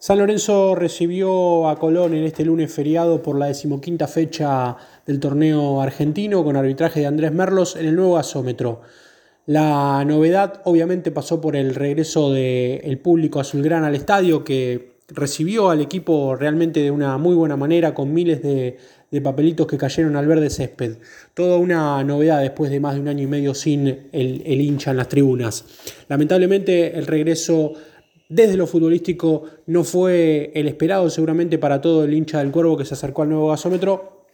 San Lorenzo recibió a Colón en este lunes feriado por la decimoquinta fecha del torneo argentino con arbitraje de Andrés Merlos en el nuevo gasómetro. La novedad obviamente pasó por el regreso del público azulgrana al estadio que recibió al equipo realmente de una muy buena manera con miles de, papelitos que cayeron al verde césped. Toda una novedad después de más de un año y medio sin el, el hincha en las tribunas. Lamentablemente el regreso desde lo futbolístico no fue el esperado seguramente para todo el hincha del Cuervo que se acercó al nuevo gasómetro.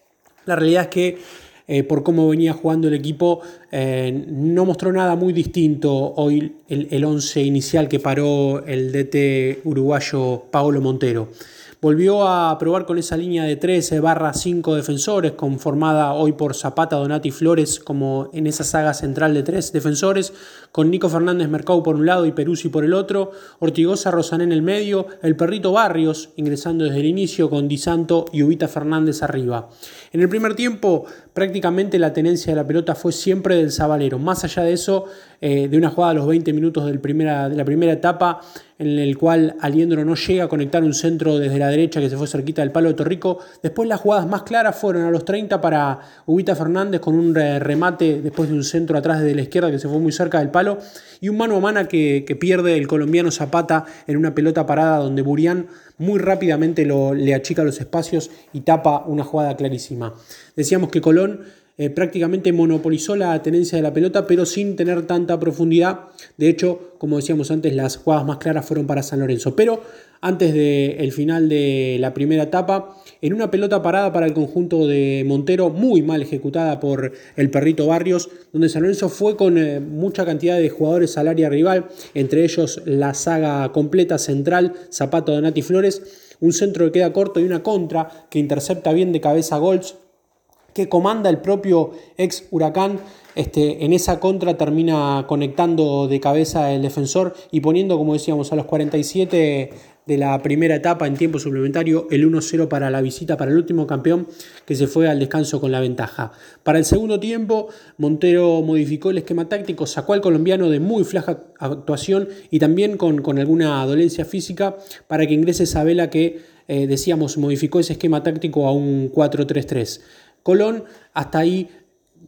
La realidad es que eh, por cómo venía jugando el equipo eh, no mostró nada muy distinto hoy el, el once inicial que paró el DT uruguayo Paolo Montero. Volvió a probar con esa línea de 13 barra 5 defensores, conformada hoy por Zapata, Donati Flores, como en esa saga central de tres defensores, con Nico Fernández Mercado por un lado y Peruzzi por el otro, Ortigosa Rosané en el medio, el perrito Barrios ingresando desde el inicio con Di Santo y Ubita Fernández arriba. En el primer tiempo, prácticamente la tenencia de la pelota fue siempre del Zabalero. Más allá de eso, eh, de una jugada a los 20 minutos del primera, de la primera etapa, en el cual Aliendro no llega a conectar un centro desde la derecha que se fue cerquita del palo de Torrico. Después las jugadas más claras fueron a los 30 para Ubita Fernández con un remate después de un centro atrás de la izquierda que se fue muy cerca del palo y un mano a mano que, pierde el colombiano Zapata en una pelota parada donde Burián muy rápidamente lo, le achica los espacios y tapa una jugada clarísima. Decíamos que Colón eh, prácticamente monopolizó la tenencia de la pelota, pero sin tener tanta profundidad. De hecho, como decíamos antes, las jugadas más claras fueron para San Lorenzo. Pero antes del final de la primera etapa, en una pelota parada para el conjunto de Montero, muy mal ejecutada por el perrito Barrios, donde San Lorenzo fue con eh, mucha cantidad de jugadores al área rival, entre ellos la saga completa central, Zapato, Donati Flores, un centro que queda corto y una contra que intercepta bien de cabeza Golds, que comanda el propio ex Huracán. Este, en esa contra termina conectando de cabeza el defensor y poniendo, como decíamos, a los 47 de la primera etapa en tiempo suplementario el 1-0 para la visita para el último campeón que se fue al descanso con la ventaja. Para el segundo tiempo, Montero modificó el esquema táctico, sacó al colombiano de muy flaja actuación y también con, con alguna dolencia física para que ingrese Sabela que, eh, decíamos, modificó ese esquema táctico a un 4-3-3. Colón hasta ahí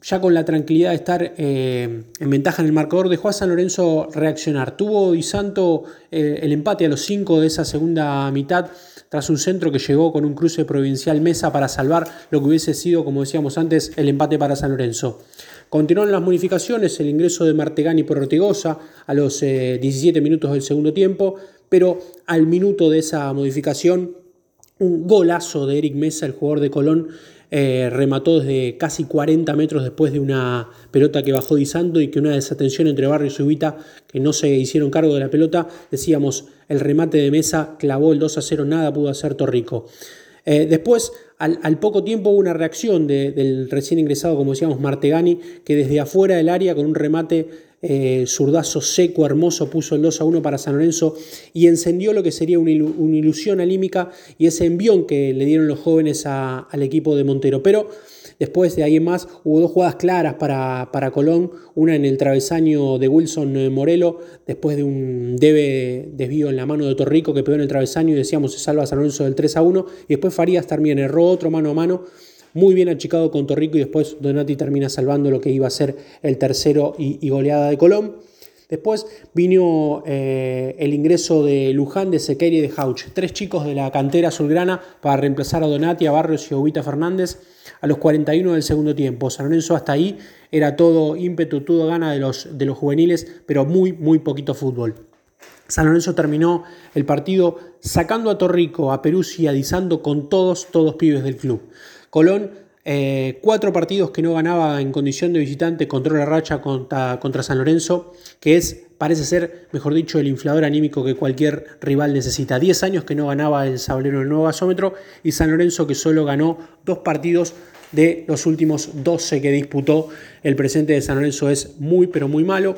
ya con la tranquilidad de estar eh, en ventaja en el marcador, dejó a San Lorenzo reaccionar. Tuvo Di Santo eh, el empate a los 5 de esa segunda mitad, tras un centro que llegó con un cruce provincial Mesa para salvar lo que hubiese sido, como decíamos antes, el empate para San Lorenzo. Continuaron las modificaciones, el ingreso de Martegani por Ortigosa a los 17 eh, minutos del segundo tiempo, pero al minuto de esa modificación, un golazo de Eric Mesa, el jugador de Colón, eh, remató desde casi 40 metros después de una pelota que bajó disando y que una desatención entre Barrios y Ubita, que no se hicieron cargo de la pelota, decíamos, el remate de mesa clavó el 2 a 0, nada pudo hacer Torrico. Eh, después, al, poco tiempo, hubo una reacción del recién ingresado, como decíamos, Martegani, que desde afuera del área, con un remate eh, zurdazo seco, hermoso, puso el 2 a 1 para San Lorenzo y encendió lo que sería una, ilusión alímica y ese envión que le dieron los jóvenes al equipo de Montero. Pero después de ahí en más hubo dos jugadas claras para, para Colón, una en el travesaño de Wilson Morelo, después de un debe desvío en la mano de Torrico que pegó en el travesaño y decíamos se salva San Lorenzo del 3 a 1 y después Farías también erró otro mano a mano muy bien achicado con Torrico y después Donati termina salvando lo que iba a ser el tercero y, goleada de Colón. Después vino eh, el ingreso de Luján, de Sequeira y de Hauch, tres chicos de la cantera azulgrana para reemplazar a Donati, a Barrios y a Ubita Fernández a los 41 del segundo tiempo. San Lorenzo hasta ahí era todo ímpetu, todo gana de los, de los juveniles, pero muy, muy poquito fútbol. San Lorenzo terminó el partido sacando a Torrico, a Peruzzi y con todos, todos pibes del club. Colón, eh, cuatro partidos que no ganaba en condición de visitante, control la racha contra, contra San Lorenzo, que es, parece ser, mejor dicho, el inflador anímico que cualquier rival necesita. Diez años que no ganaba el Sablero del nuevo gasómetro y San Lorenzo que solo ganó dos partidos de los últimos 12 que disputó. El presente de San Lorenzo es muy, pero muy malo.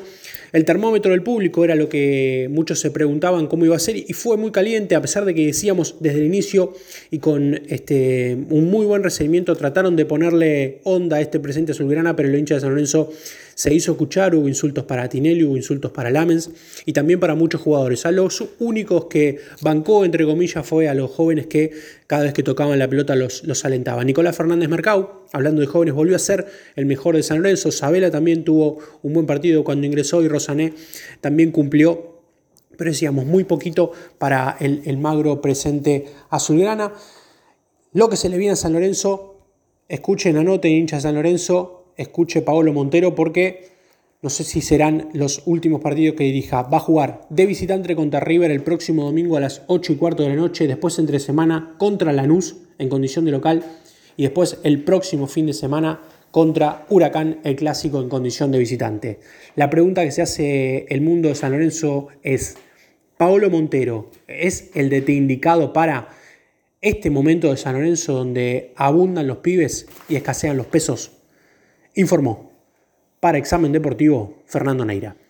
El termómetro del público era lo que muchos se preguntaban cómo iba a ser y fue muy caliente, a pesar de que decíamos desde el inicio y con este, un muy buen recibimiento trataron de ponerle onda a este presente azulgrana, pero el hincha de San Lorenzo se hizo escuchar, hubo insultos para Tinelli, hubo insultos para Lamens y también para muchos jugadores. A los únicos que bancó, entre comillas, fue a los jóvenes que cada vez que tocaban la pelota los, los alentaban. Nicolás Fernández Mercado, hablando de jóvenes, volvió a ser el mejor de San Lorenzo. Sabela también tuvo un buen partido cuando ingresó y Rosané también cumplió pero decíamos muy poquito para el, el magro presente azulgrana. Lo que se le viene a San Lorenzo, escuchen, anoten hincha San Lorenzo, escuche Paolo Montero porque no sé si serán los últimos partidos que dirija. Va a jugar de visitante contra River el próximo domingo a las 8 y cuarto de la noche, después entre semana contra Lanús en condición de local y después el próximo fin de semana contra Huracán, el clásico en condición de visitante. La pregunta que se hace el mundo de San Lorenzo es, Paolo Montero es el DT indicado para este momento de San Lorenzo donde abundan los pibes y escasean los pesos, informó para Examen Deportivo Fernando Neira.